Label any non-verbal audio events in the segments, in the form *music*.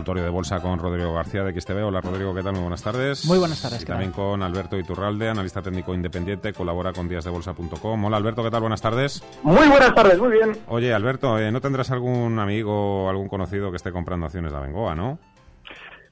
Consultorio de bolsa con Rodrigo García de XTV. Hola Rodrigo, ¿qué tal? Muy buenas tardes. Muy buenas tardes. Y ¿qué también tal? con Alberto Iturralde, analista técnico independiente, colabora con díasdebolsa.com. Hola Alberto, ¿qué tal? Buenas tardes. Muy buenas tardes, muy bien. Oye Alberto, eh, ¿no tendrás algún amigo o algún conocido que esté comprando acciones de Abengoa, no?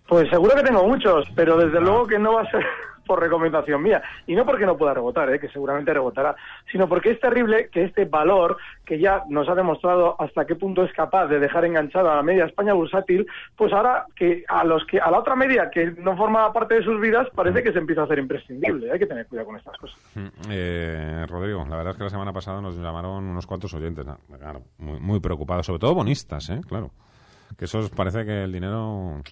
Pues seguro que tengo muchos, pero desde Ah. luego que no va a ser por recomendación mía. Y no porque no pueda rebotar, ¿eh? que seguramente rebotará, sino porque es terrible que este valor, que ya nos ha demostrado hasta qué punto es capaz de dejar enganchada a la media España bursátil, pues ahora que a los que a la otra media que no forma parte de sus vidas parece que se empieza a hacer imprescindible. Hay que tener cuidado con estas cosas. Mm, eh, Rodrigo, la verdad es que la semana pasada nos llamaron unos cuantos oyentes, claro, muy, muy preocupados, sobre todo bonistas, ¿eh? Claro. Que eso parece que el dinero...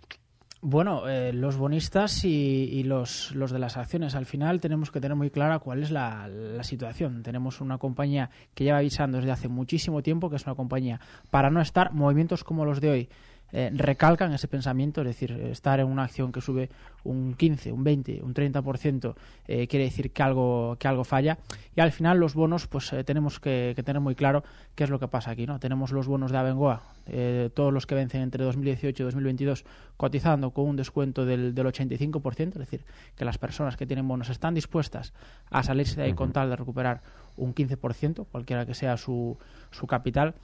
Bueno, eh, los bonistas y, y los, los de las acciones, al final tenemos que tener muy clara cuál es la, la situación. Tenemos una compañía que lleva avisando desde hace muchísimo tiempo que es una compañía para no estar movimientos como los de hoy. Eh, recalcan ese pensamiento, es decir, estar en una acción que sube un 15, un 20, un 30%, eh, quiere decir que algo, que algo falla. Y al final los bonos, pues eh, tenemos que, que tener muy claro qué es lo que pasa aquí. ¿no? Tenemos los bonos de Abengoa, eh, todos los que vencen entre 2018 y 2022, cotizando con un descuento del, del 85%, es decir, que las personas que tienen bonos están dispuestas a salirse de ahí con tal de recuperar un 15%, cualquiera que sea su, su capital.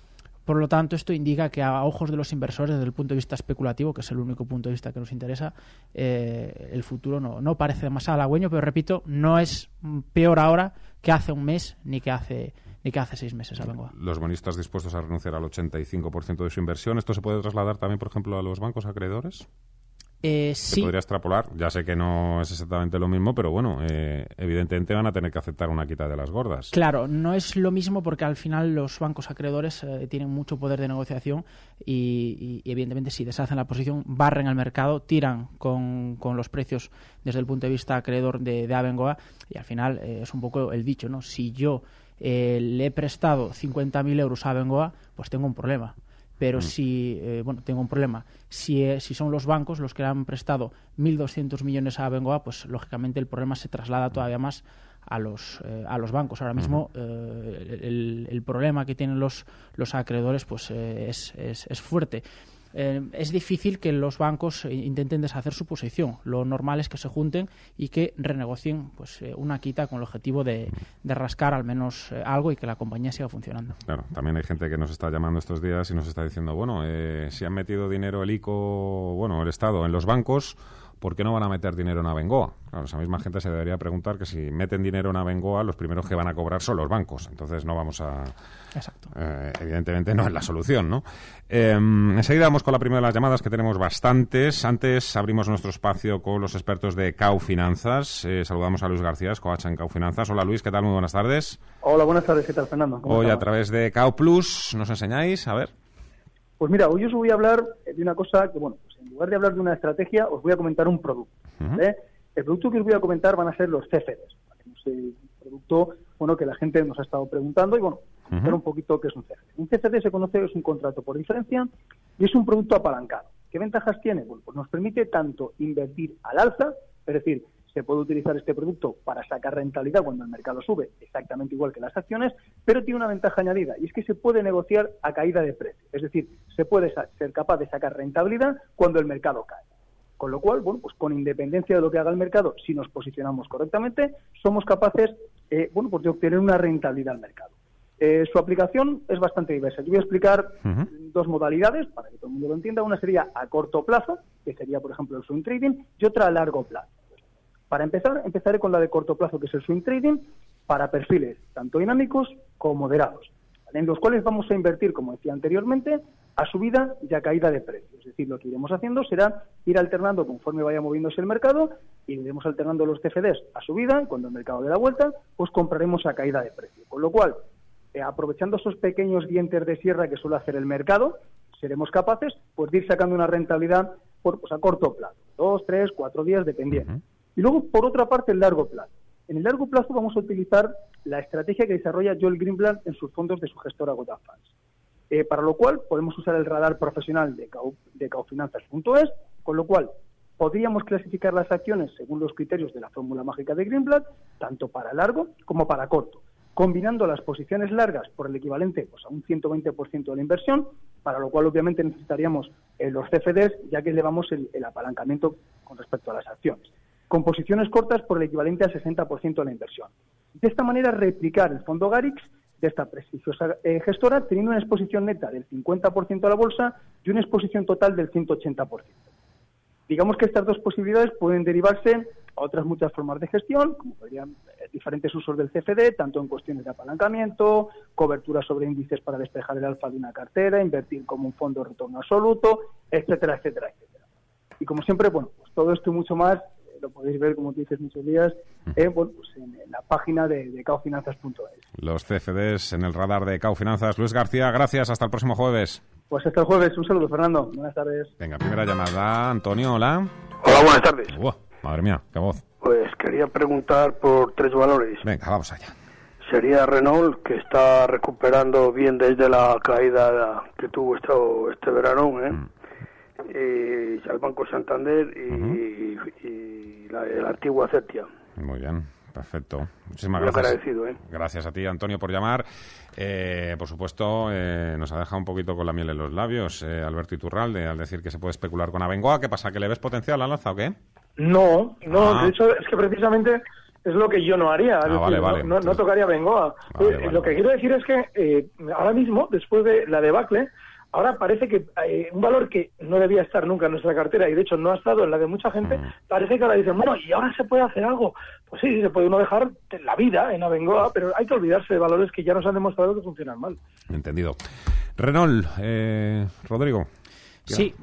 Por lo tanto, esto indica que a ojos de los inversores, desde el punto de vista especulativo, que es el único punto de vista que nos interesa, eh, el futuro no, no parece demasiado halagüeño, pero repito, no es peor ahora que hace un mes ni que hace ni que hace seis meses a. Los bonistas dispuestos a renunciar al 85% de su inversión. ¿Esto se puede trasladar también, por ejemplo, a los bancos acreedores? Eh, Se sí, podría extrapolar. Ya sé que no es exactamente lo mismo, pero bueno, eh, evidentemente van a tener que aceptar una quita de las gordas. Claro, no es lo mismo porque al final los bancos acreedores eh, tienen mucho poder de negociación y, y, evidentemente si deshacen la posición, barren el mercado, tiran con, con los precios desde el punto de vista acreedor de, de Abengoa y al final eh, es un poco el dicho, ¿no? Si yo eh, le he prestado 50.000 euros a Abengoa, pues tengo un problema. Pero si, eh, bueno, tengo un problema. Si, eh, si son los bancos los que le han prestado 1.200 millones a Abengoa, pues lógicamente el problema se traslada todavía más a los, eh, a los bancos. Ahora mismo eh, el, el problema que tienen los, los acreedores pues eh, es, es, es fuerte. Eh, es difícil que los bancos eh, intenten deshacer su posición. Lo normal es que se junten y que renegocien pues, eh, una quita con el objetivo de, rascar al menos eh, algo y que la compañía siga funcionando. Claro, también hay gente que nos está llamando estos días y nos está diciendo, bueno, si han metido dinero el ICO, bueno, el Estado en los bancos, ¿por qué no van a meter dinero en Abengoa? Claro, esa misma gente se debería preguntar que si meten dinero en Abengoa, los primeros que van a cobrar son los bancos. Entonces no vamos a... Exacto. Eh, evidentemente no es la solución, ¿no? Eh, enseguida vamos con la primera de las llamadas, que tenemos bastantes. Antes abrimos nuestro espacio con los expertos de Cau Finanzas. Eh, saludamos a Luis García, coach en Cau Finanzas. Hola Luis, ¿qué tal? Muy buenas tardes. Hola, buenas tardes, ¿qué tal, Fernando? ¿Cómo Hoy a través de Cau Plus nos enseñáis, a ver. Pues mira, hoy os voy a hablar de una cosa que, bueno, en lugar de hablar de una estrategia, os voy a comentar un producto. El producto que os voy a comentar van a ser los CFDs. ¿vale? Es un producto bueno, que la gente nos ha estado preguntando y, bueno, comentar un poquito qué es un CFD. Un CFD se conoce, es un contrato por diferencia y es un producto apalancado. ¿Qué ventajas tiene? Bueno, pues nos permite tanto invertir al alza, es decir, se puede utilizar este producto para sacar rentabilidad cuando el mercado sube, exactamente igual que las acciones, pero tiene una ventaja añadida y es que se puede negociar a caída de precio. Es decir, se puede ser capaz de sacar rentabilidad cuando el mercado cae. Con lo cual, bueno, pues con independencia de lo que haga el mercado, si nos posicionamos correctamente, somos capaces, eh, bueno, pues de obtener una rentabilidad al mercado. Eh, su aplicación es bastante diversa. Yo voy a explicar dos modalidades para que todo el mundo lo entienda. Una sería a corto plazo, que sería, por ejemplo, el swing trading, y otra a largo plazo. Para empezar, empezaré con la de corto plazo, que es el swing trading, para perfiles tanto dinámicos como moderados, en los cuales vamos a invertir, como decía anteriormente, a subida y a caída de precios. Es decir, lo que iremos haciendo será ir alternando conforme vaya moviéndose el mercado y iremos alternando los CFDs a subida cuando el mercado dé la vuelta, pues compraremos a caída de precio. Con lo cual, eh, aprovechando esos pequeños dientes de sierra que suele hacer el mercado, seremos capaces pues, de ir sacando una rentabilidad por, pues, a corto plazo, dos, tres, cuatro días, dependiendo. Y luego, por otra parte, el largo plazo. En el largo plazo vamos a utilizar la estrategia que desarrolla Joel Greenblatt en sus fondos de su gestora Gotafunds. Eh, para lo cual podemos usar el radar profesional de, de caufinanzas.es, con lo cual podríamos clasificar las acciones según los criterios de la fórmula mágica de Greenblatt, tanto para largo como para corto, combinando las posiciones largas por el equivalente pues, a un 120% de la inversión, para lo cual obviamente necesitaríamos eh, los CFDs, ya que elevamos el, el apalancamiento con respecto a las acciones, con posiciones cortas por el equivalente al 60% de la inversión. De esta manera, replicar el fondo Garix de esta prestigiosa eh, gestora, teniendo una exposición neta del 50% a la bolsa y una exposición total del 180%. Digamos que estas dos posibilidades pueden derivarse a otras muchas formas de gestión, como podrían eh, diferentes usos del CFD, tanto en cuestiones de apalancamiento, cobertura sobre índices para despejar el alfa de una cartera, invertir como un fondo de retorno absoluto, etcétera, etcétera, etcétera. Y como siempre, bueno, pues todo esto y mucho más lo podéis ver, como te dices, muchos días, eh, pues en, la página de, de caofinanzas.es. Los CFDs en el radar de Caofinanzas. Luis García, gracias. Hasta el próximo jueves. Pues hasta el jueves. Un saludo, Fernando. Buenas tardes. Venga, primera llamada. Antonio, hola. Hola, buenas tardes. madre mía, qué voz. Pues quería preguntar por tres valores. Venga, vamos allá. Sería Renault, que está recuperando bien desde la caída que tuvo este, este verano, ¿eh? Mm eh, al Banco Santander y, la, la, antigua Cetia. Muy bien. Perfecto. Muchísimas gracias. Agradecido, ¿eh? Gracias a ti, Antonio, por llamar. Eh, por supuesto, eh, nos ha dejado un poquito con la miel en los labios eh, Alberto Iturralde al decir que se puede especular con Abengoa. ¿Qué pasa? ¿Que le ves potencial al alza o qué? No, no. Ah. De hecho, es que precisamente es lo que yo no haría. Ah, vale, vale. No, no, tocaría Bengoa. lo que quiero decir es que ahora mismo, después de la debacle, ahora parece que eh, un valor que no debía estar nunca en nuestra cartera y de hecho no ha estado en la de mucha gente, mm. parece que ahora dicen, bueno, ¿y ahora se puede hacer algo? Pues sí, se puede uno dejar la vida en Abengoa, pero hay que olvidarse de valores que ya nos han demostrado que funcionan mal. Entendido. Renault, eh, Rodrigo. Sí,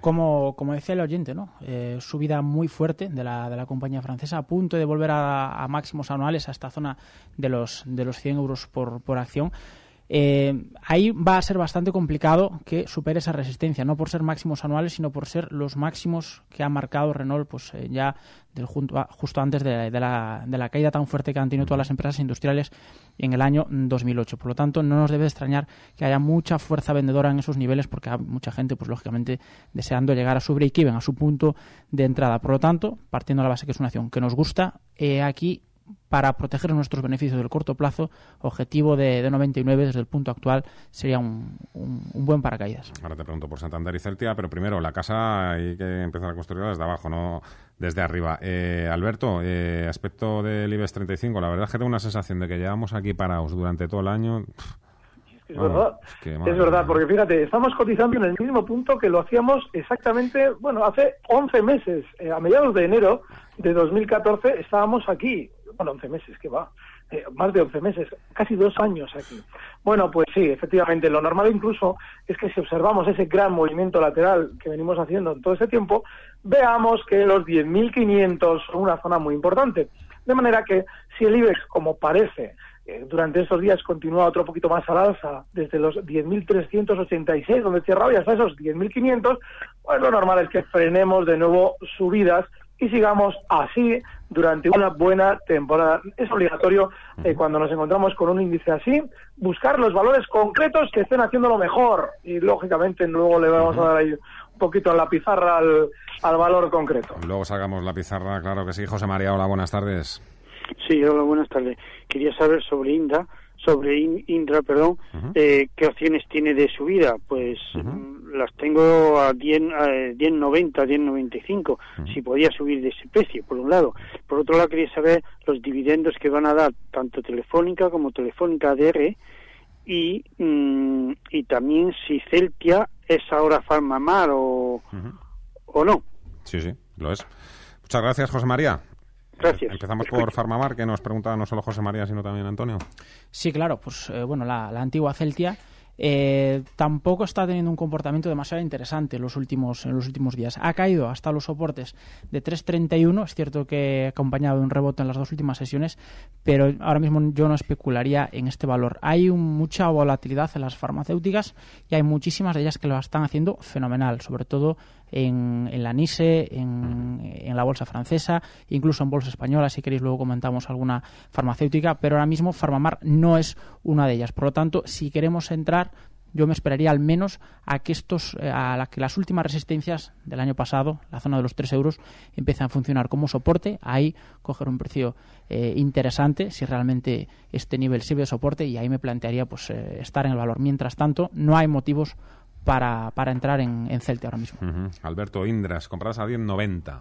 como, como decía el oyente, ¿no? Eh, subida muy fuerte de la, de la compañía francesa, a punto de volver a, máximos anuales a esta zona de los, de los 100 euros por, por acción. Eh, ahí va a ser bastante complicado que supere esa resistencia, no por ser máximos anuales, sino por ser los máximos que ha marcado Renault pues eh, ya del, justo antes de, la, de, la, caída tan fuerte que han tenido todas las empresas industriales en el año 2008. Por lo tanto, no nos debe extrañar que haya mucha fuerza vendedora en esos niveles porque hay mucha gente, pues lógicamente, deseando llegar a su break-even, a su punto de entrada. Por lo tanto, partiendo de la base que es una acción que nos gusta, eh, aquí para proteger nuestros beneficios del corto plazo, objetivo de, de 99 desde el punto actual sería un, buen paracaídas. Ahora te pregunto por Santander y Celtia, pero primero, la casa hay que empezar a construirla desde abajo, no desde arriba. Eh, Alberto, eh, aspecto del IBEX 35, la verdad es que tengo una sensación de que llevamos aquí parados durante todo el año. Es verdad, es, verdad, porque fíjate, estamos cotizando en el mismo punto que lo hacíamos exactamente, bueno, hace 11 meses, eh, a mediados de enero de 2014 estábamos aquí, bueno, 11 meses, que va, eh, más de 11 meses, casi dos años aquí. Bueno, pues sí, efectivamente, lo normal incluso es que si observamos ese gran movimiento lateral que venimos haciendo en todo ese tiempo, veamos que los 10.500 son una zona muy importante. De manera que si el IBEX, como parece, eh, durante estos días continúa otro poquito más al alza, desde los 10.386, donde cerraba, y hasta esos 10.500, pues lo normal es que frenemos de nuevo subidas y sigamos así durante una buena temporada. Es obligatorio eh, cuando nos encontramos con un índice así buscar los valores concretos que estén haciendo lo mejor y lógicamente luego le vamos a dar ahí un poquito a la pizarra al, al valor concreto. Luego sacamos la pizarra, claro que sí. José María, hola, buenas tardes. Sí, hola, buenas tardes. Quería saber sobre Inda sobre Indra, perdón, eh, qué opciones tiene de subida. Pues mm, las tengo a 10, a 10.90, 10.95, si podía subir de ese precio, por un lado. Por otro lado, quería saber los dividendos que van a dar tanto Telefónica como Telefónica ADR y, mm, y también si Celtia es ahora Farmamar o, o no. Sí, sí, lo es. Muchas gracias, José María. Gracias. Empezamos por Farmamar, que nos preguntaba no solo José María, sino también Antonio. Sí, claro, pues eh, bueno, la, antigua Celtia eh, tampoco está teniendo un comportamiento demasiado interesante en los últimos en los últimos días. Ha caído hasta los soportes de 3.31, es cierto que acompañado de un rebote en las dos últimas sesiones, pero ahora mismo yo no especularía en este valor. Hay mucha volatilidad en las farmacéuticas y hay muchísimas de ellas que lo están haciendo fenomenal, sobre todo en, la NISE, en, la bolsa francesa, incluso en bolsa española, si queréis luego comentamos alguna farmacéutica, pero ahora mismo Farmamar no es una de ellas. Por lo tanto, si queremos entrar, yo me esperaría al menos a que estos, eh, a la que las últimas resistencias del año pasado, la zona de los 3 euros, empiecen a funcionar como soporte, ahí coger un precio eh, interesante, si realmente este nivel sirve de soporte, y ahí me plantearía pues eh, estar en el valor. Mientras tanto, no hay motivos para, para entrar en, en Celte ahora mismo. Alberto Indras, compradas a 10.90.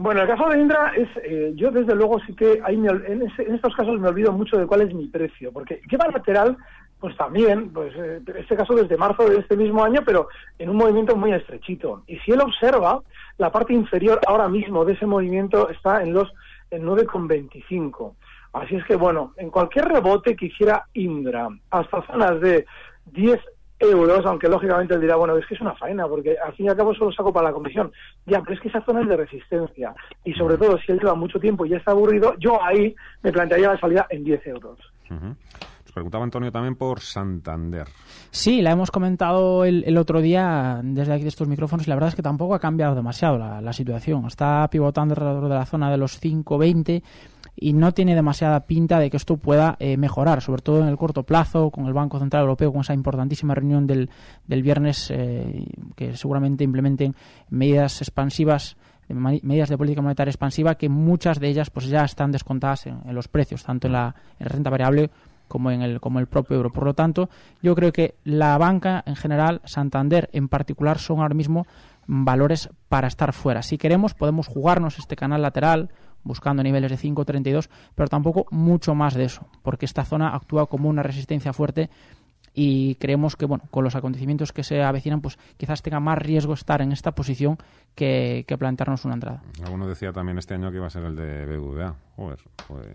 Bueno, el caso de Indra es, eh, yo desde luego sí que hay, en, estos casos me olvido mucho de cuál es mi precio, porque lleva lateral, pues también, pues eh, este caso desde marzo de este mismo año, pero en un movimiento muy estrechito. Y si él observa, la parte inferior ahora mismo de ese movimiento está en los en 9,25. Así es que, bueno, en cualquier rebote que hiciera Indra hasta zonas de 10 euros, aunque lógicamente él dirá, bueno, es que es una faena, porque al fin y al cabo solo saco para la comisión. Ya, pero es que esa zona es de resistencia. Y sobre todo, si él lleva mucho tiempo y ya está aburrido, yo ahí me plantearía la salida en 10 euros. Nos preguntaba Antonio también por Santander. Sí, la hemos comentado el, otro día desde aquí de estos micrófonos y la verdad es que tampoco ha cambiado demasiado la, situación. Está pivotando alrededor de la zona de los 5.20 y no tiene demasiada pinta de que esto pueda eh, mejorar, sobre todo en el corto plazo, con el Banco Central Europeo, con esa importantísima reunión del, del viernes, eh, que seguramente implementen medidas expansivas medidas de política monetaria expansiva que muchas de ellas pues ya están descontadas en, los precios tanto en la, renta variable como en el como el propio euro por lo tanto yo creo que la banca en general Santander en particular son ahora mismo valores para estar fuera si queremos podemos jugarnos este canal lateral buscando niveles de 5.32, pero tampoco mucho más de eso, porque esta zona actúa como una resistencia fuerte y creemos que bueno con los acontecimientos que se avecinan pues quizás tenga más riesgo estar en esta posición que, plantearnos una entrada. Alguno decía también este año que iba a ser el de BBVA. Joder, pues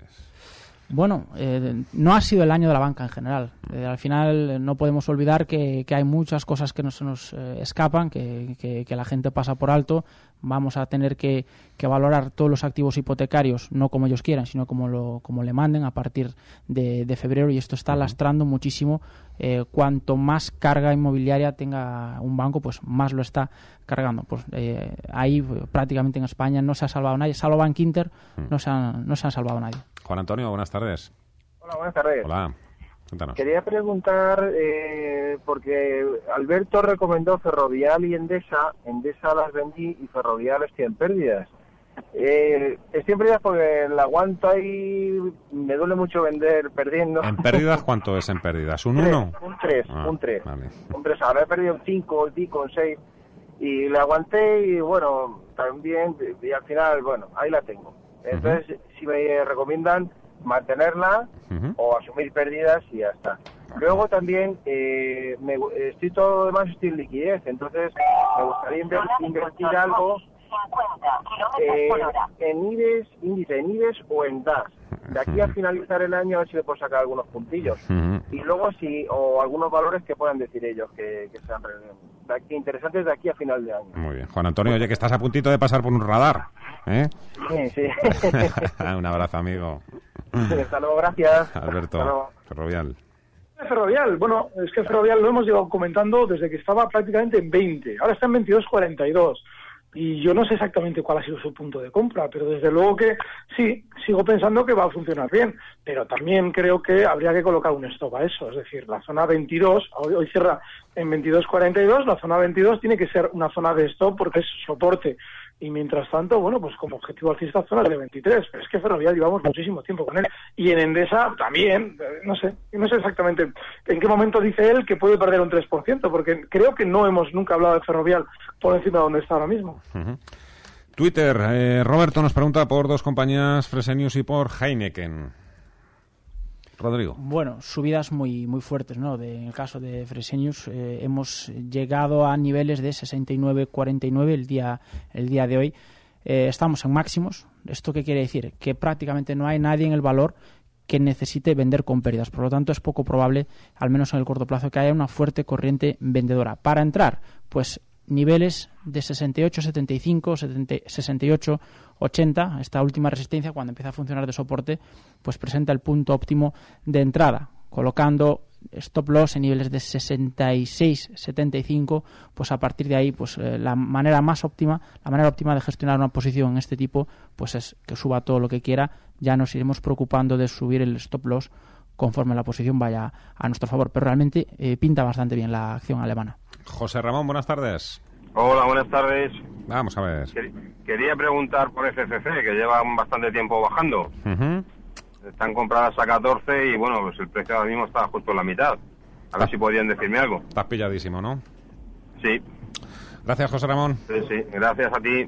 bueno, eh, no ha sido el año de la banca en general. Eh, al final eh, no podemos olvidar que, hay muchas cosas que nos, nos escapan, que, la gente pasa por alto. Vamos a tener que, valorar todos los activos hipotecarios, no como ellos quieran, sino como, lo, como le manden a partir de, febrero. Y esto está lastrando muchísimo. cuanto más carga inmobiliaria tenga un banco, pues más lo está cargando. Pues ahí prácticamente en España no se ha salvado nadie. Salvo Bank Inter, no se, no se ha salvado nadie. Juan Antonio, buenas tardes. Hola, buenas tardes. Hola, Quería preguntar, eh, porque Alberto recomendó Ferrovial y Endesa. Endesa las vendí y Ferrovial estoy en pérdidas. Eh, estoy en pérdidas porque la aguanto y me duele mucho vender perdiendo. ¿En pérdidas *laughs* cuánto es en pérdidas? ¿Un 1? Un 3, ah, un 3. Un 3, ahora he perdido un 5, un 5, un 6. Y le aguanté y bueno, también, y al final, bueno, ahí la tengo. Entonces, si me recomiendan mantenerla o asumir pérdidas y ya está. Luego también eh, me, estoy todo demás estoy en liquidez, entonces me gustaría invertir algo eh, en IBEX, índice en IBEX o en DAS. De aquí a finalizar el año a ver si le puedo sacar algunos puntillos. Y luego si, o algunos valores que puedan decir ellos que, que sean interesantes de aquí a final de año. Muy bien. Juan Antonio, oye que estás a puntito de pasar por un radar. ¿Eh? Sí, sí. *laughs* un abrazo, amigo. hasta luego, gracias. Alberto, Ferrovial. Ferrovial, bueno, es que Ferrovial lo hemos llevado comentando desde que estaba prácticamente en 20, ahora está en 22.42 y yo no sé exactamente cuál ha sido su punto de compra, pero desde luego que sí, sigo pensando que va a funcionar bien, pero también creo que habría que colocar un stop a eso, es decir, la zona 22, hoy, cierra en 22.42, la zona 22 tiene que ser una zona de stop porque es soporte y mientras tanto, bueno, pues como objetivo alcista zona de 23, pero es que Ferrovial llevamos muchísimo tiempo con él. Y en Endesa también, eh, no sé, no sé exactamente en qué momento dice él que puede perder un 3%, porque creo que no hemos nunca hablado de Ferrovial por encima de donde está ahora mismo. Twitter, eh, Roberto nos pregunta por dos compañías, Fresenius y por Heineken. Rodrigo. Bueno, subidas muy muy fuertes, ¿no? en el caso de Fresenius eh, hemos llegado a niveles de 69.49 el día el día de hoy. Eh, estamos en máximos. ¿Esto qué quiere decir? Que prácticamente no hay nadie en el valor que necesite vender con pérdidas. Por lo tanto, es poco probable, al menos en el corto plazo, que haya una fuerte corriente vendedora. Para entrar, pues niveles de 68, 75, 68, 80, esta última resistencia cuando empieza a funcionar de soporte, pues presenta el punto óptimo de entrada, colocando stop loss en niveles de 66, 75, pues a partir de ahí, pues eh, la manera más óptima, la manera óptima de gestionar una posición en este tipo, pues es que suba todo lo que quiera, ya nos iremos preocupando de subir el stop loss conforme la posición vaya a nuestro favor, pero realmente eh, pinta bastante bien la acción alemana. José Ramón, buenas tardes. Hola, buenas tardes. Vamos a ver. Quería preguntar por FCC, que llevan bastante tiempo bajando. Están compradas a 14 y bueno, pues el precio ahora mismo está justo en la mitad. A ver si podían decirme algo. Estás pilladísimo, ¿no? Sí. Gracias, José Ramón. Sí, sí, gracias a ti.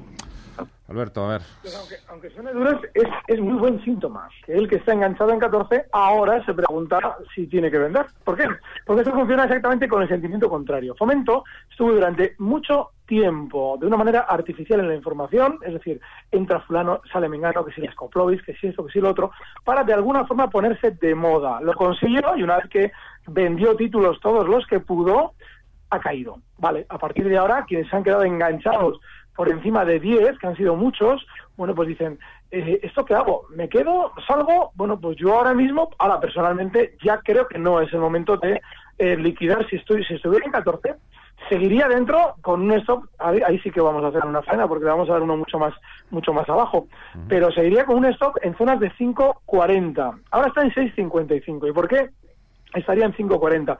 Alberto, a ver. Pues aunque, aunque suene duro, es, muy buen síntoma. Que el que está enganchado en 14 ahora se pregunta si tiene que vender. ¿Por qué? Porque esto funciona exactamente con el sentimiento contrario. Fomento estuvo durante mucho tiempo de una manera artificial en la información, es decir, entra fulano, sale mengano, que si las Coplovis, que si esto, que si lo otro, para de alguna forma ponerse de moda. Lo consiguió y una vez que vendió títulos todos los que pudo, ha caído. Vale, a partir de ahora, quienes se han quedado enganchados por encima de 10, que han sido muchos, bueno, pues dicen, eh, ¿esto qué hago? ¿Me quedo? ¿Salgo? Bueno, pues yo ahora mismo, ahora personalmente, ya creo que no es el momento de eh, liquidar si estoy si estuviera en 14. Seguiría dentro con un stop, ahí, sí que vamos a hacer una faena porque vamos a dar uno mucho más mucho más abajo, pero seguiría con un stop en zonas de 5.40. Ahora está en 6.55. ¿Y por qué? Estaría en 5.40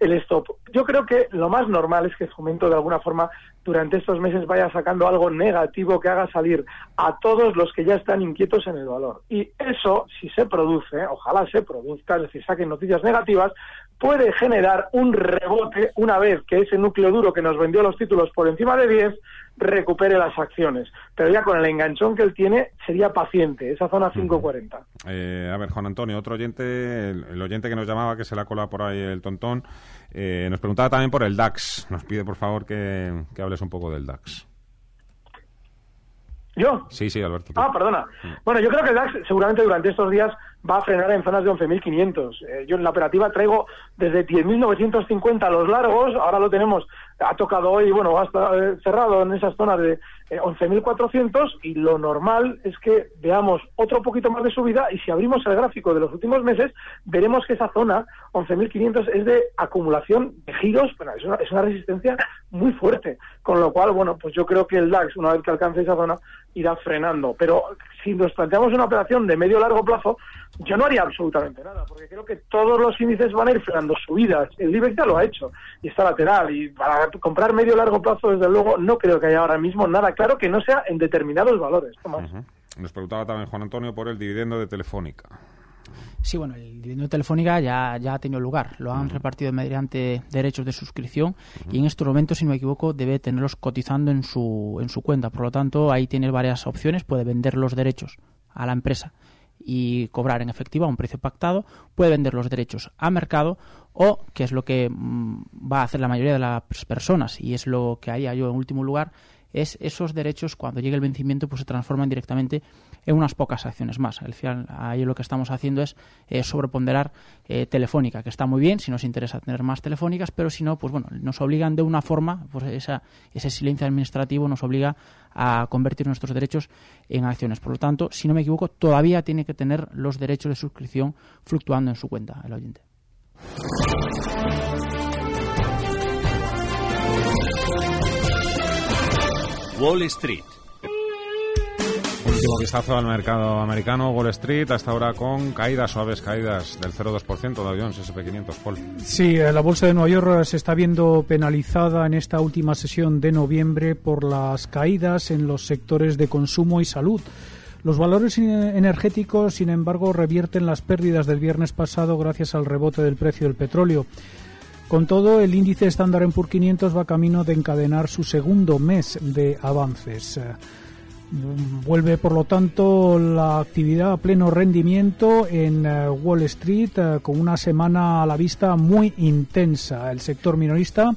el stop. Yo creo que lo más normal es que Fomento de alguna forma durante estos meses vaya sacando algo negativo que haga salir a todos los que ya están inquietos en el valor. Y eso, si se produce, ojalá se produzca, es decir, saquen noticias negativas, puede generar un rebote una vez que ese núcleo duro que nos vendió los títulos por encima de 10 recupere las acciones. Pero ya con el enganchón que él tiene, sería paciente, esa zona 540. Eh, a ver, Juan Antonio, otro oyente, el, oyente que nos llamaba, que se la cola por ahí el tontón, eh, nos preguntaba también por el DAX. Nos pide, por favor, que, hables un poco del DAX. ¿Yo? Sí, sí, Alberto. Ah, perdona. Bueno, yo creo que el DAX seguramente durante estos días va a frenar en zonas de 11.500. Eh, yo en la operativa traigo desde 10.950 los largos, ahora lo tenemos, ha tocado hoy, bueno, ha eh, cerrado en esas zonas de 11.400 eh, y lo normal es que veamos otro poquito más de subida y si abrimos el gráfico de los últimos meses, veremos que esa zona, 11.500, es de acumulación de giros, es una, es una resistencia muy fuerte, con lo cual, bueno, pues yo creo que el DAX, una vez que alcance esa zona, irá frenando. Pero si nos planteamos una operación de medio largo plazo, yo no haría absolutamente nada, porque creo que todos los índices van a ir frenando subidas. El IBEX ya lo ha hecho y está lateral. Y para comprar medio largo plazo, desde luego, no creo que haya ahora mismo nada claro que no sea en determinados valores. Nos preguntaba también Juan Antonio por el dividendo de Telefónica. Sí, bueno, el dividendo de Telefónica ya, ya ha tenido lugar. Lo han repartido mediante derechos de suscripción y en estos momentos, si no me equivoco, debe tenerlos cotizando en su, en su cuenta. Por lo tanto, ahí tiene varias opciones. Puede vender los derechos a la empresa y cobrar en efectivo a un precio pactado, puede vender los derechos a mercado o, que es lo que mm, va a hacer la mayoría de las personas y es lo que haría yo en último lugar, es esos derechos cuando llegue el vencimiento pues se transforman directamente en unas pocas acciones más. Al final ahí lo que estamos haciendo es eh, sobreponderar eh, Telefónica, que está muy bien si nos interesa tener más telefónicas, pero si no, pues bueno, nos obligan de una forma, pues esa, ese silencio administrativo nos obliga a convertir nuestros derechos en acciones. Por lo tanto, si no me equivoco, todavía tiene que tener los derechos de suscripción fluctuando en su cuenta el oyente. Wall Street. Último vistazo al mercado americano, Wall Street, hasta ahora con caídas, suaves caídas del 0,2% de Jones SP500, Paul. Sí, eh, la bolsa de Nueva York se está viendo penalizada en esta última sesión de noviembre por las caídas en los sectores de consumo y salud. Los valores energéticos, sin embargo, revierten las pérdidas del viernes pasado gracias al rebote del precio del petróleo. Con todo, el índice estándar en Pur 500 va camino de encadenar su segundo mes de avances. Vuelve, por lo tanto, la actividad a pleno rendimiento en eh, Wall Street eh, con una semana a la vista muy intensa. El sector minorista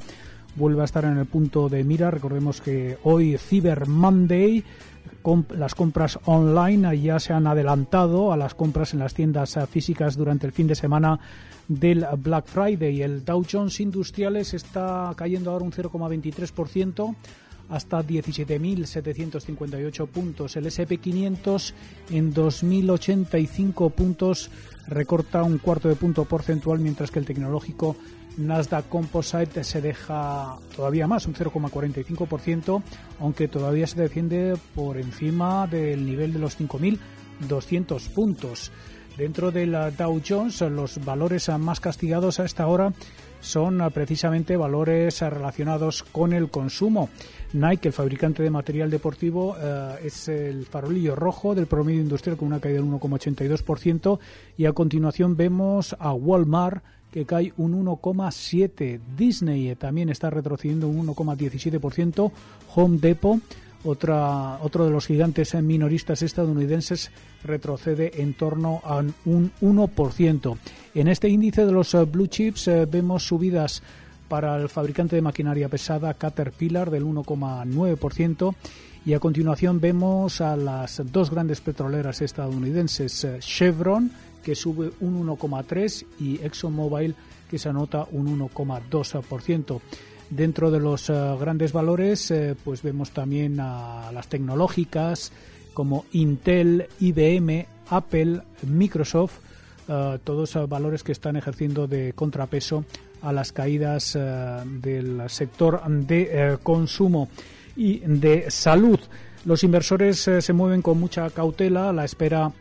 vuelve a estar en el punto de mira. Recordemos que hoy Cyber Monday las compras online ya se han adelantado a las compras en las tiendas eh, físicas durante el fin de semana del Black Friday. El Dow Jones Industriales está cayendo ahora un 0,23% hasta 17.758 puntos. El SP500 en 2.085 puntos recorta un cuarto de punto porcentual, mientras que el tecnológico Nasdaq Composite se deja todavía más, un 0,45%, aunque todavía se defiende por encima del nivel de los 5.200 puntos. Dentro del Dow Jones, los valores más castigados a esta hora son precisamente valores relacionados con el consumo. Nike, el fabricante de material deportivo, eh, es el farolillo rojo del promedio industrial con una caída del 1,82% y a continuación vemos a Walmart que cae un 1,7%. Disney también está retrocediendo un 1,17%. Home Depot, otra, otro de los gigantes minoristas estadounidenses, retrocede en torno a un 1%. En este índice de los eh, blue chips eh, vemos subidas para el fabricante de maquinaria pesada Caterpillar del 1,9% y a continuación vemos a las dos grandes petroleras estadounidenses eh, Chevron que sube un 1,3 y ExxonMobil que se anota un 1,2%. Dentro de los eh, grandes valores eh, pues vemos también a las tecnológicas como Intel, IBM, Apple, Microsoft, todos valores que están ejerciendo de contrapeso a las caídas eh, del sector de eh, consumo y de salud. Los inversores eh, se mueven con mucha cautela a la espera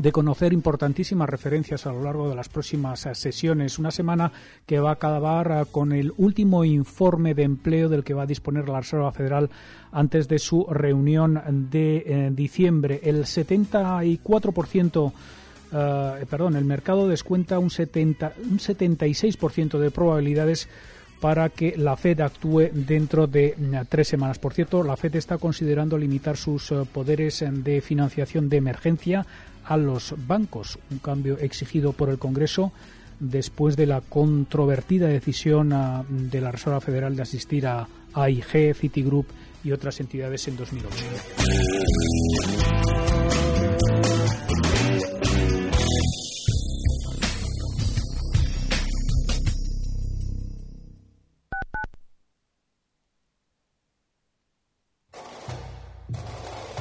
de conocer importantísimas referencias a lo largo de las próximas sesiones. Una semana que va a acabar con el último informe de empleo del que va a disponer la Reserva Federal antes de su reunión de diciembre. El 74% eh, perdón, el mercado descuenta un, 70, un 76% de probabilidades para que la Fed actúe dentro de mm, tres semanas. Por cierto, la Fed está considerando limitar sus eh, poderes de financiación de emergencia a los bancos, un cambio exigido por el Congreso después de la controvertida decisión ah, de la Reserva Federal de asistir a AIG, Citigroup y otras entidades en 2008.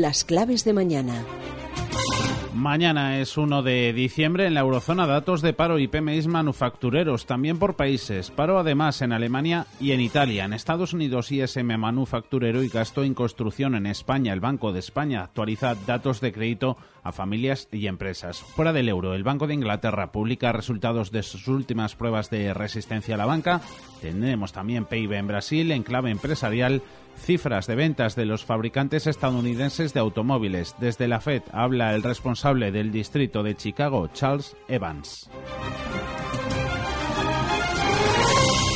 las claves de mañana. Mañana es 1 de diciembre en la eurozona datos de paro y PMIs manufactureros, también por países. Paro además en Alemania y en Italia. En Estados Unidos ISM manufacturero y gasto en construcción en España. El Banco de España actualiza datos de crédito a familias y empresas. Fuera del euro, el Banco de Inglaterra publica resultados de sus últimas pruebas de resistencia a la banca. Tendremos también PIB en Brasil en clave empresarial cifras de ventas de los fabricantes estadounidenses de automóviles. Desde la Fed habla el responsable del distrito de Chicago, Charles Evans.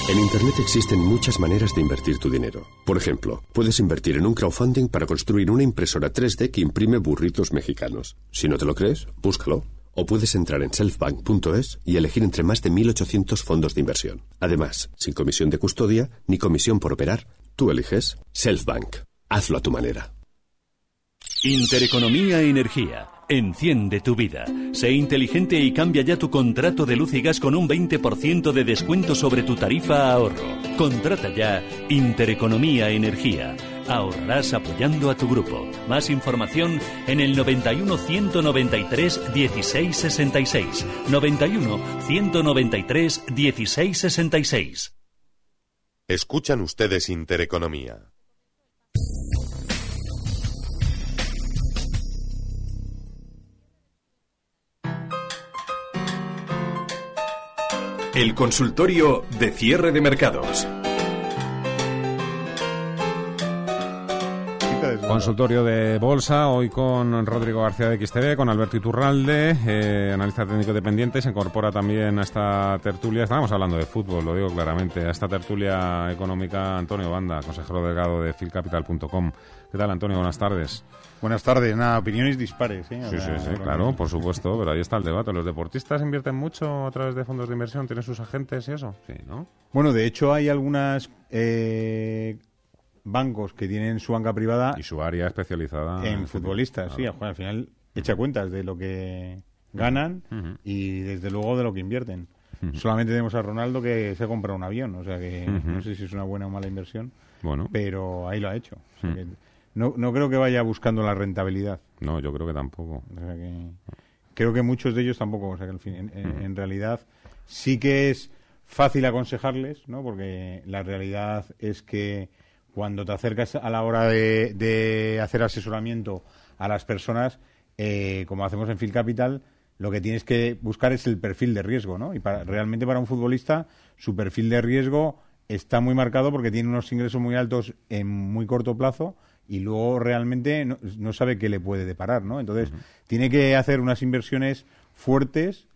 En Internet existen muchas maneras de invertir tu dinero. Por ejemplo, puedes invertir en un crowdfunding para construir una impresora 3D que imprime burritos mexicanos. Si no te lo crees, búscalo. O puedes entrar en selfbank.es y elegir entre más de 1.800 fondos de inversión. Además, sin comisión de custodia ni comisión por operar, Tú eliges Selfbank. Hazlo a tu manera. Intereconomía Energía. Enciende tu vida. Sé inteligente y cambia ya tu contrato de luz y gas con un 20% de descuento sobre tu tarifa ahorro. Contrata ya Intereconomía Energía. Ahorrarás apoyando a tu grupo. Más información en el 91 193 1666. 91 193 1666. Escuchan ustedes Intereconomía. El consultorio de cierre de mercados. Consultorio de Bolsa, hoy con Rodrigo García de XTV, con Alberto Iturralde, eh, analista técnico dependiente. Se incorpora también a esta tertulia, estábamos hablando de fútbol, lo digo claramente, a esta tertulia económica Antonio Banda, consejero delegado de filcapital.com. ¿Qué tal, Antonio? Buenas tardes. Buenas tardes. Nada, opiniones dispares. ¿eh? Sí, sí, sí, claro, por supuesto, pero ahí está el debate. ¿Los deportistas invierten mucho a través de fondos de inversión? ¿Tienen sus agentes y eso? Sí, ¿no? Bueno, de hecho hay algunas eh, bancos que tienen su banca privada y su área especializada en, futbolistas. Sí, al final echa cuentas de lo que ganan y desde luego de lo que invierten. Solamente tenemos a Ronaldo que se ha comprado un avión, o sea que no sé si es una buena o mala inversión, bueno. pero ahí lo ha hecho. no, no creo que vaya buscando la rentabilidad. No, yo creo que tampoco. creo que muchos de ellos tampoco. O sea que en, en realidad sí que es fácil aconsejarles, ¿no? porque la realidad es que cuando te acercas a la hora de, hacer asesoramiento a las personas, eh, como hacemos en Phil Capital, lo que tienes que buscar es el perfil de riesgo, ¿no? Y para, realmente para un futbolista, su perfil de riesgo está muy marcado porque tiene unos ingresos muy altos en muy corto plazo y luego realmente no, sabe qué le puede deparar, ¿no? Entonces, tiene que hacer unas inversiones fuertes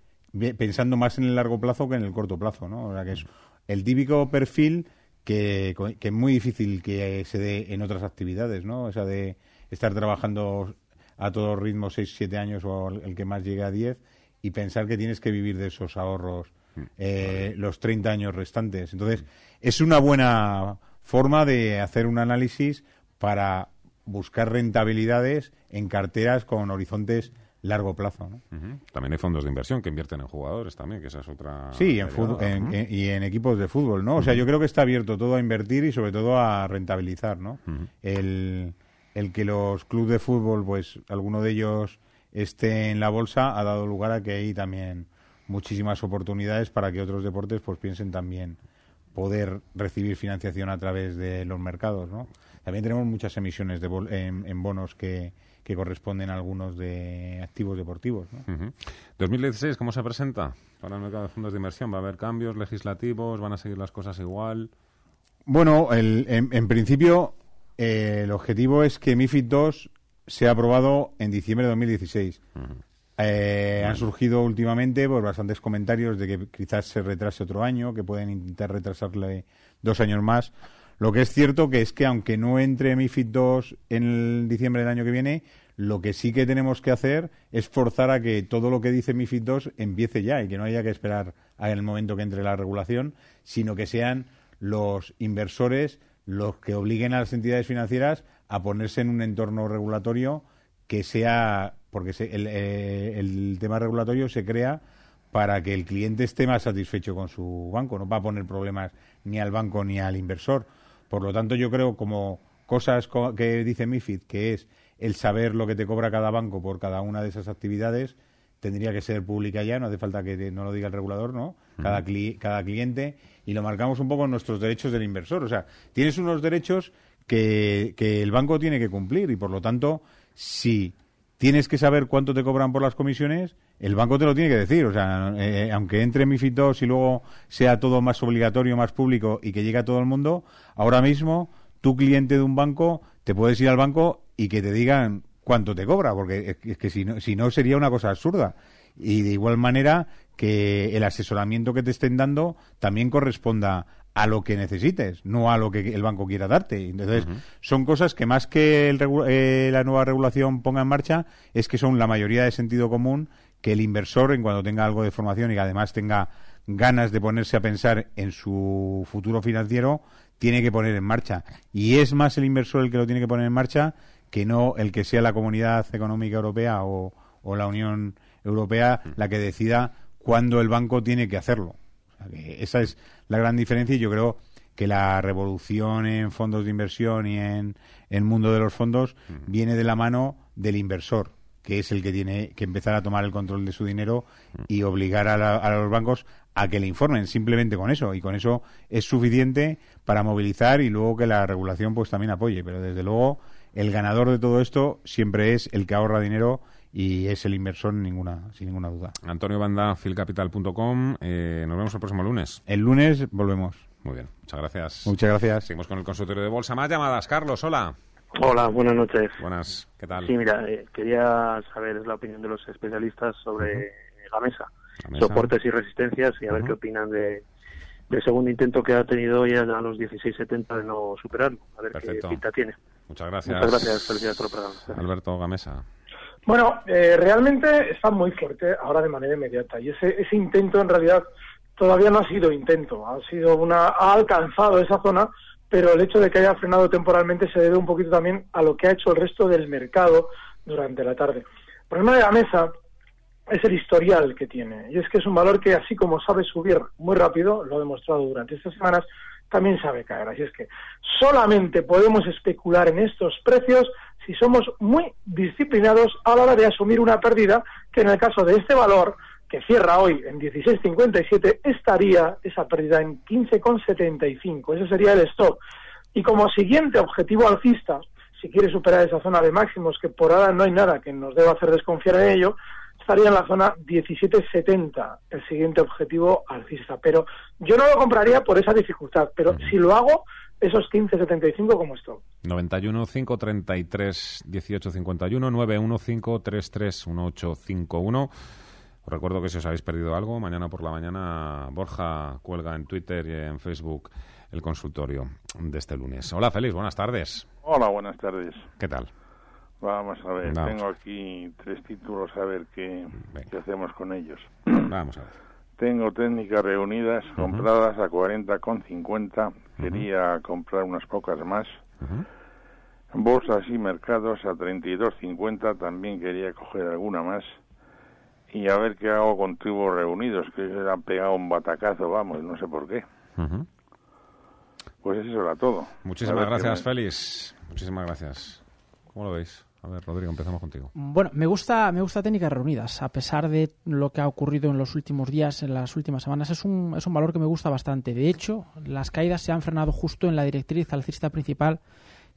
pensando más en el largo plazo que en el corto plazo, ¿no? O sea, que es el típico perfil que, es muy difícil que se dé en otras actividades, ¿no? Esa de estar trabajando a todo ritmo 6, 7 años o el que más llegue a 10 y pensar que tienes que vivir de esos ahorros mm. eh, los 30 años restantes. Entonces, es una buena forma de hacer un análisis para buscar rentabilidades en carteras con horizontes largo plazo. ¿no? También hay fondos de inversión que invierten en jugadores también, que esa es otra... Sí, en, y en equipos de fútbol, ¿no? O sea, yo creo que está abierto todo a invertir y sobre todo a rentabilizar, ¿no? el, el que los clubes de fútbol, pues alguno de ellos esté en la bolsa ha dado lugar a que hay también muchísimas oportunidades para que otros deportes pues piensen también poder recibir financiación a través de los mercados, ¿no? También tenemos muchas emisiones de en bonos que, que corresponden a algunos de activos deportivos. ¿no? 2016, ¿cómo se presenta para el mercado de fondos de inversión? ¿Va a haber cambios legislativos? ¿Van a seguir las cosas igual? Bueno, el, en, principio eh, el objetivo es que MIFID II sea aprobado en diciembre de 2016. Eh, han surgido últimamente pues, bastantes comentarios de que quizás se retrase otro año, que pueden intentar retrasarle dos años más. Lo que es cierto que es que aunque no entre MIFID 2 en el diciembre del año que viene, lo que sí que tenemos que hacer es forzar a que todo lo que dice MIFID 2 empiece ya y que no haya que esperar al momento que entre la regulación, sino que sean los inversores los que obliguen a las entidades financieras a ponerse en un entorno regulatorio que sea, porque el, eh, el tema regulatorio se crea para que el cliente esté más satisfecho con su banco, no va a poner problemas ni al banco ni al inversor. Por lo tanto, yo creo como cosas que dice MIFID, que es el saber lo que te cobra cada banco por cada una de esas actividades, tendría que ser pública ya, no hace falta que no lo diga el regulador, ¿no? Cada, cada cliente, y lo marcamos un poco en nuestros derechos del inversor. O sea, tienes unos derechos que, que el banco tiene que cumplir, y por lo tanto, si tienes que saber cuánto te cobran por las comisiones, el banco te lo tiene que decir. O sea, eh, aunque entre MIFID II y luego sea todo más obligatorio, más público y que llegue a todo el mundo, ahora mismo tu cliente de un banco te puedes ir al banco y que te digan cuánto te cobra, porque es que si no, si no sería una cosa absurda. Y de igual manera que el asesoramiento que te estén dando también corresponda a lo que necesites, no a lo que el banco quiera darte. Entonces, son cosas que más que eh, la nueva regulación ponga en marcha, es que son la mayoría de sentido común que el inversor, en cuanto tenga algo de formación y que además tenga ganas de ponerse a pensar en su futuro financiero, tiene que poner en marcha. Y es más el inversor el que lo tiene que poner en marcha que no el que sea la Comunidad Económica Europea o, la Unión Europea la que decida cuándo el banco tiene que hacerlo. esa es la gran diferencia y yo creo que la revolución en fondos de inversión y en el mundo de los fondos viene de la mano del inversor que es el que tiene que empezar a tomar el control de su dinero y obligar a, los bancos a que le informen simplemente con eso. Y con eso es suficiente para movilizar y luego que la regulación pues también apoye. Pero desde luego el ganador de todo esto siempre es el que ahorra dinero y es el inversor ninguna, sin ninguna duda. Antonio Banda, filcapital.com. Eh, nos vemos el próximo lunes. El lunes volvemos. Muy bien, muchas gracias. Muchas gracias. Seguimos con el consultorio de bolsa. Más llamadas. Carlos, hola. Hola, buenas noches. Buenas, ¿qué tal? Sí, mira, eh, quería saber la opinión de los especialistas sobre la mesa, soportes y resistencias y a ver qué opinan de, del segundo intento que ha tenido ya a los 16.70 de no superarlo. A ver qué pinta tiene. Muchas gracias. Muchas gracias. Felicidades por el programa. Alberto Gamesa. Bueno, eh, realmente está muy fuerte ahora de manera inmediata y ese, ese intento en realidad todavía no ha sido intento, ha sido una ha alcanzado esa zona, pero el hecho de que haya frenado temporalmente se debe un poquito también a lo que ha hecho el resto del mercado durante la tarde. El problema de la mesa es el historial que tiene y es que es un valor que así como sabe subir muy rápido, lo ha demostrado durante estas semanas, también sabe caer. Así es que solamente podemos especular en estos precios si somos muy disciplinados a la hora de asumir una pérdida, que en el caso de este valor, que cierra hoy en 16.57, estaría esa pérdida en 15.75. Ese sería el stop. Y como siguiente objetivo alcista, si quiere superar esa zona de máximos, que por ahora no hay nada que nos deba hacer desconfiar en ello, estaría en la zona 17.70, el siguiente objetivo alcista. Pero yo no lo compraría por esa dificultad, pero si lo hago, esos 15.75 como esto. 91 533 1851 91 533 1851 os recuerdo que si os habéis perdido algo, mañana por la mañana Borja cuelga en Twitter y en Facebook el consultorio de este lunes. Hola, Félix, buenas tardes. Hola, buenas tardes. ¿Qué tal? Vamos a ver, tengo aquí tres títulos a ver qué, qué, hacemos con ellos. Vamos a ver. *clears throat* Tengo técnicas reunidas compradas a 40,50. Quería comprar unas pocas más. Bolsas y mercados a 32,50. También quería coger alguna más. Y a ver qué hago con tribus reunidos, que se han pegado un batacazo, vamos, no sé por qué. Pues eso era todo. Muchísimas gracias, Félix. Muchísimas gracias. ¿Cómo lo veis? A ver, Rodrigo, empezamos contigo. Bueno, me gusta, me gusta técnicas reunidas, a pesar de lo que ha ocurrido en los últimos días, en las últimas semanas, es un, es un valor que me gusta bastante. De hecho, las caídas se han frenado justo en la directriz alcista principal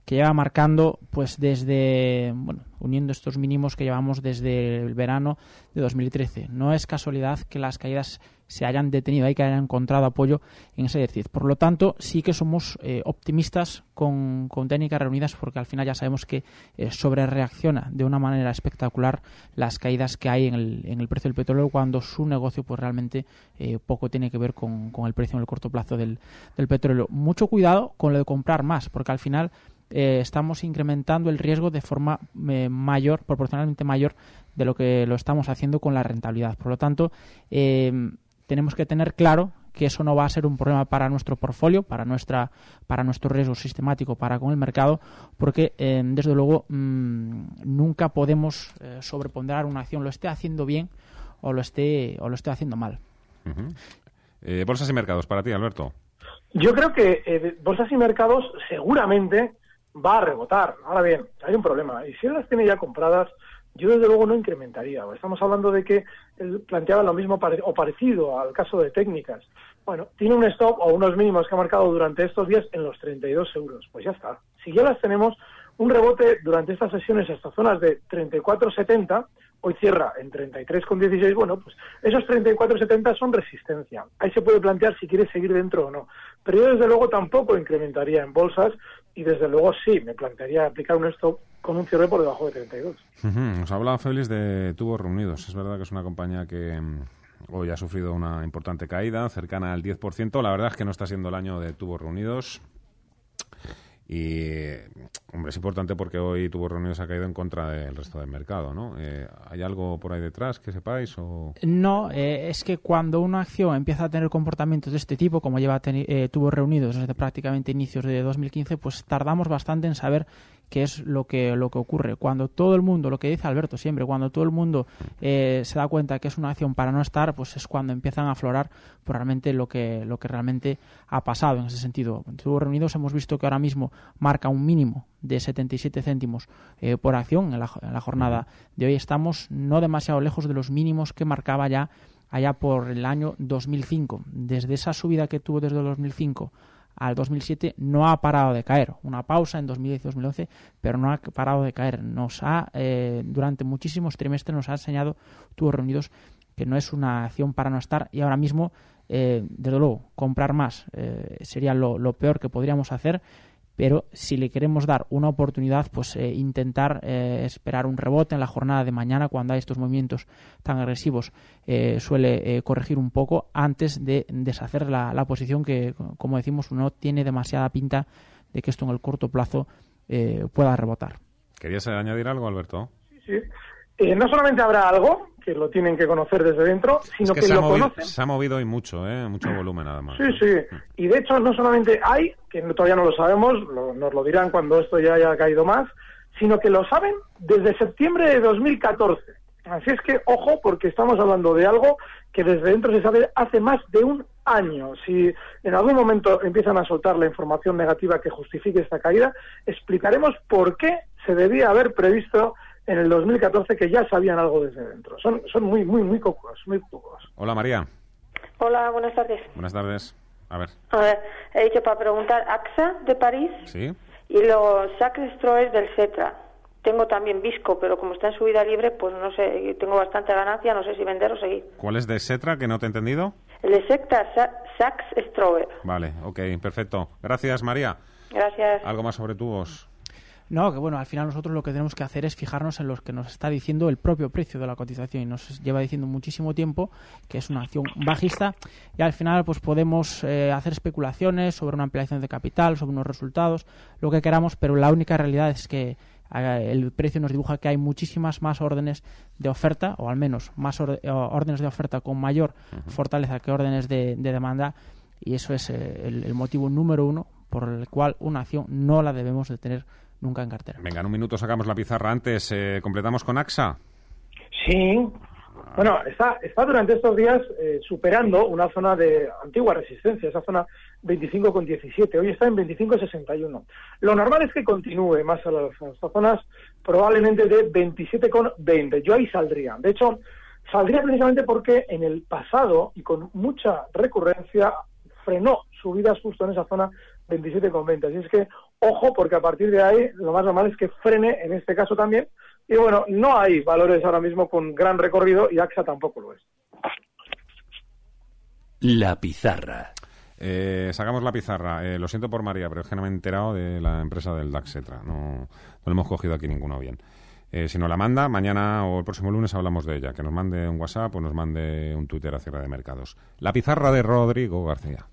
que lleva marcando pues desde bueno uniendo estos mínimos que llevamos desde el verano de 2013 no es casualidad que las caídas se hayan detenido y que hayan encontrado apoyo en ese directriz por lo tanto sí que somos eh, optimistas con, con, técnicas reunidas porque al final ya sabemos que eh, sobre reacciona de una manera espectacular las caídas que hay en el, en el precio del petróleo cuando su negocio pues realmente eh, poco tiene que ver con, con, el precio en el corto plazo del, del petróleo. Mucho cuidado con lo de comprar más porque al final eh, estamos incrementando el riesgo de forma eh, mayor, proporcionalmente mayor de lo que lo estamos haciendo con la rentabilidad. Por lo tanto, eh, tenemos que tener claro que eso no va a ser un problema para nuestro portfolio, para nuestra, para nuestro riesgo sistemático, para con el mercado, porque desde luego mm, nunca podemos sobreponderar una acción, lo esté haciendo bien o lo esté o lo esté haciendo mal. bolsas y mercados para ti, Alberto. Yo creo que bolsas y mercados seguramente va a rebotar. Ahora bien, hay un problema. Y si él las tiene ya compradas, yo desde luego no incrementaría. Estamos hablando de que él planteaba lo mismo o parecido al caso de técnicas. Bueno, tiene un stop o unos mínimos que ha marcado durante estos días en los 32 euros. Pues ya está. Si ya las tenemos, un rebote durante estas sesiones hasta zonas de 34,70, hoy cierra en 33,16, bueno, pues esos 34,70 son resistencia. Ahí se puede plantear si quiere seguir dentro o no. Pero yo desde luego tampoco incrementaría en bolsas y desde luego sí, me plantearía aplicar un stop con un cierre por debajo de 32. Nos hablaba Félix de Tubos Reunidos. Es verdad que es una compañía que mm, hoy ha sufrido una importante caída, cercana al 10%. La verdad es que no está siendo el año de Tubos Reunidos. Y, hombre, es importante porque hoy tuvo reuniones ha caído en contra del resto del mercado, ¿no? Eh, ¿Hay algo por ahí detrás que sepáis? O... No, eh, es que cuando una acción empieza a tener comportamientos de este tipo, como lleva eh, tuvo reunidos desde prácticamente inicios de 2015, pues tardamos bastante en saber que es lo que, lo que ocurre. Cuando todo el mundo, lo que dice Alberto siempre, cuando todo el mundo eh, se da cuenta que es una acción para no estar, pues es cuando empiezan a aflorar realmente lo que, lo que realmente ha pasado en ese sentido. En Tubos Reunidos hemos visto que ahora mismo marca un mínimo de 77 céntimos eh, por acción en la, en la jornada de hoy. Estamos no demasiado lejos de los mínimos que marcaba ya allá por el año 2005. Desde esa subida que tuvo desde el 2005 al 2007 no ha parado de caer. Una pausa en 2010-2011, pero no ha parado de caer. Nos ha, eh, durante muchísimos trimestres, nos ha enseñado tubos reunidos que no es una acción para no estar y ahora mismo, eh, desde luego, comprar más eh, sería lo, peor que podríamos hacer pero si le queremos dar una oportunidad, pues eh, intentar esperar un rebote en la jornada de mañana cuando hay estos movimientos tan agresivos suele corregir un poco antes de deshacer la, la, posición que, como decimos, no tiene demasiada pinta de que esto en el corto plazo pueda rebotar. ¿Querías añadir algo, Alberto? Sí, sí. Eh, no solamente habrá algo, que lo tienen que conocer desde dentro, sino que, lo conocen. Se ha movido hoy mucho, ¿eh? mucho volumen además. Sí, sí. Y de hecho, no solamente hay, que todavía no lo sabemos, nos lo dirán cuando esto ya haya caído más, sino que lo saben desde septiembre de 2014. Así es que, ojo, porque estamos hablando de algo que desde dentro se sabe hace más de un año. Si en algún momento empiezan a soltar la información negativa que justifique esta caída, explicaremos por qué se debía haber previsto en el 2014 que ya sabían algo desde dentro. Son, son muy, muy, muy cocos, muy cocos. Hola, María. Hola, buenas tardes. Buenas tardes. A ver. A ver, he dicho para preguntar AXA de París. Sí. Y los Sacres Stroes del Cetra. Tengo también Visco, pero como está en subida libre, pues no sé, tengo bastante ganancia, no sé si vender o seguir. ¿Cuál es de Cetra, que no te he entendido? El de Sax Stroer. Vale, ok, perfecto. Gracias, María. Gracias. ¿Algo más sobre tubos? No, que bueno, al final nosotros lo que tenemos que hacer es fijarnos en lo que nos está diciendo el propio precio de la cotización y nos lleva diciendo muchísimo tiempo que es una acción bajista y al final pues podemos eh, hacer especulaciones sobre una ampliación de capital, sobre unos resultados, lo que queramos, pero la única realidad es que eh, el precio nos dibuja que hay muchísimas más órdenes de oferta, o al menos más eh, órdenes de oferta con mayor fortaleza que órdenes de, demanda, y eso es el, el, motivo número uno por el cual una acción no la debemos de tener nunca en cartera. Venga, en un minuto sacamos la pizarra antes. Eh, ¿Completamos con AXA? Sí. Bueno, está, está durante estos días eh, superando una zona de antigua resistencia, esa zona 25,17. Hoy está en 25,61. Lo normal es que continúe más a las Estas zonas probablemente de 27,20. Yo ahí saldría. De hecho, saldría precisamente porque en el pasado y con mucha recurrencia frenó subidas justo en esa zona 27,20. Así es que, ojo, porque a partir de ahí lo más normal es que frene en este caso también. Y bueno, no hay valores ahora mismo con gran recorrido y AXA tampoco lo es. La pizarra. Eh, sacamos la pizarra. Eh, lo siento por María, pero es que no me he enterado de la empresa del DAX No, no lo hemos cogido aquí ninguno bien. Eh, si nos la manda, mañana o el próximo lunes hablamos de ella. Que nos mande un WhatsApp o nos mande un Twitter a cierre de mercados. La pizarra de Rodrigo García.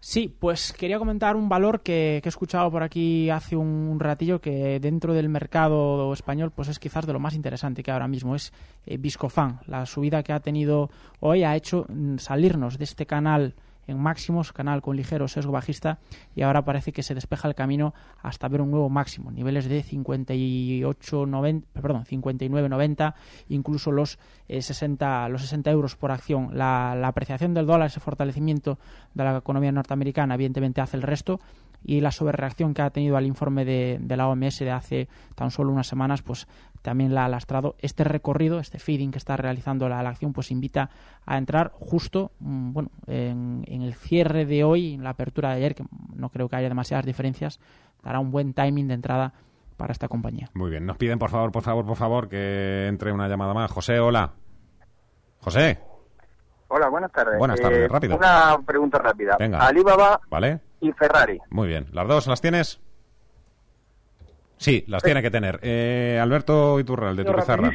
Sí, pues quería comentar un valor que, he escuchado por aquí hace un ratillo que dentro del mercado español pues es quizás de lo más interesante que ahora mismo es eh, Viscofan. La subida que ha tenido hoy ha hecho mm, salirnos de este canal en máximos, canal con ligero sesgo bajista y ahora parece que se despeja el camino hasta ver un nuevo máximo, niveles de 58, 90, perdón, 59.90, incluso los 60 eh, los 60 euros por acción. La, la apreciación del dólar, ese fortalecimiento de la economía norteamericana, evidentemente hace el resto y la sobrereacción que ha tenido al informe de, de, la OMS de hace tan solo unas semanas, pues también la ha lastrado. Este recorrido, este feeding que está realizando la, acción, pues invita a entrar justo mm, bueno, en, el cierre de hoy, en la apertura de ayer, que no creo que haya demasiadas diferencias, dará un buen timing de entrada para esta compañía. Muy bien, nos piden por favor, por favor, por favor, que entre una llamada más. José, hola. José. Hola, buenas tardes. Buenas tardes, eh, rápido. Una pregunta rápida. Venga. Alibaba ¿Vale? y Ferrari. Muy bien. ¿Las dos las tienes? Sí, las tiene que tener. Eh, Alberto Iturral, de tu pizarra.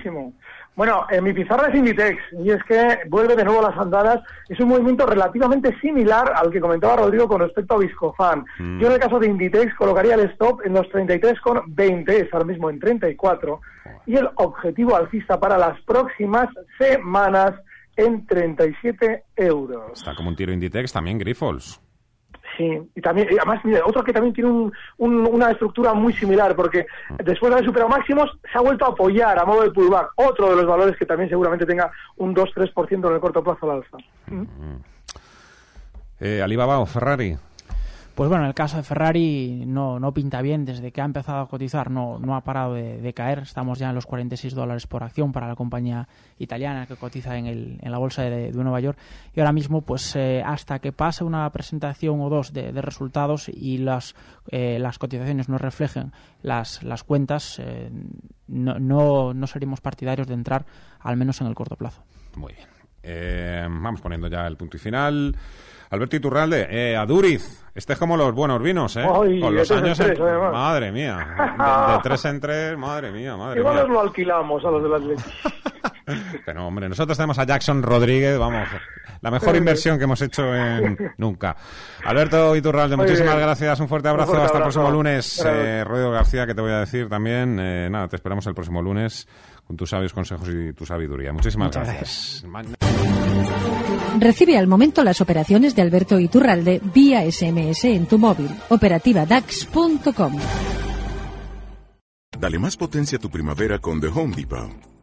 Bueno, en mi pizarra es Inditex, y es que vuelve de nuevo a las andadas. Es un movimiento relativamente similar al que comentaba Rodrigo con respecto a Viscofan. Mm. Yo en el caso de Inditex colocaría el stop en los 33,20, es ahora mismo en 34, y el objetivo alcista para las próximas semanas en 37 euros. Está como un tiro Inditex también, Grifols. Sí, y también, además, otro que también tiene una estructura muy similar, porque después de haber superado máximos, se ha vuelto a apoyar a modo de pullback. Otro de los valores que también seguramente tenga un 2-3% en el corto plazo al alza. Mm. Eh, ¿Alibaba Ferrari? Pues bueno, en el caso de Ferrari no, no pinta bien, desde que ha empezado a cotizar no, no ha parado de, caer, estamos ya en los 46 dólares por acción para la compañía italiana que cotiza en, el, en la bolsa de, Nueva York y ahora mismo pues eh, hasta que pase una presentación o dos de, resultados y las, eh, las cotizaciones no reflejen las, las cuentas, eh, no, no, no seríamos partidarios de entrar al menos en el corto plazo. Muy bien. Vamos poniendo ya el punto y final. Alberto Iturralde, eh, Aduriz, este es como los buenos vinos, ¿eh? Con los años en Madre mía, de, tres en tres, madre mía, madre Igual mía. lo alquilamos a los de las leches. *laughs* Pero hombre, nosotros tenemos a Jackson Rodríguez, vamos, la mejor inversión que hemos hecho en nunca. Alberto Iturralde, muchísimas gracias, un fuerte abrazo, hasta el próximo lunes. Eh, Rodrigo García, que te voy a decir también, eh, nada, te esperamos el próximo lunes con tus sabios consejos y tu sabiduría. Muchísimas gracias. Recibe al momento las operaciones de Alberto Iturralde vía SMS en tu móvil. Operativa DAX.com. Dale más potencia a tu primavera con The Home Depot.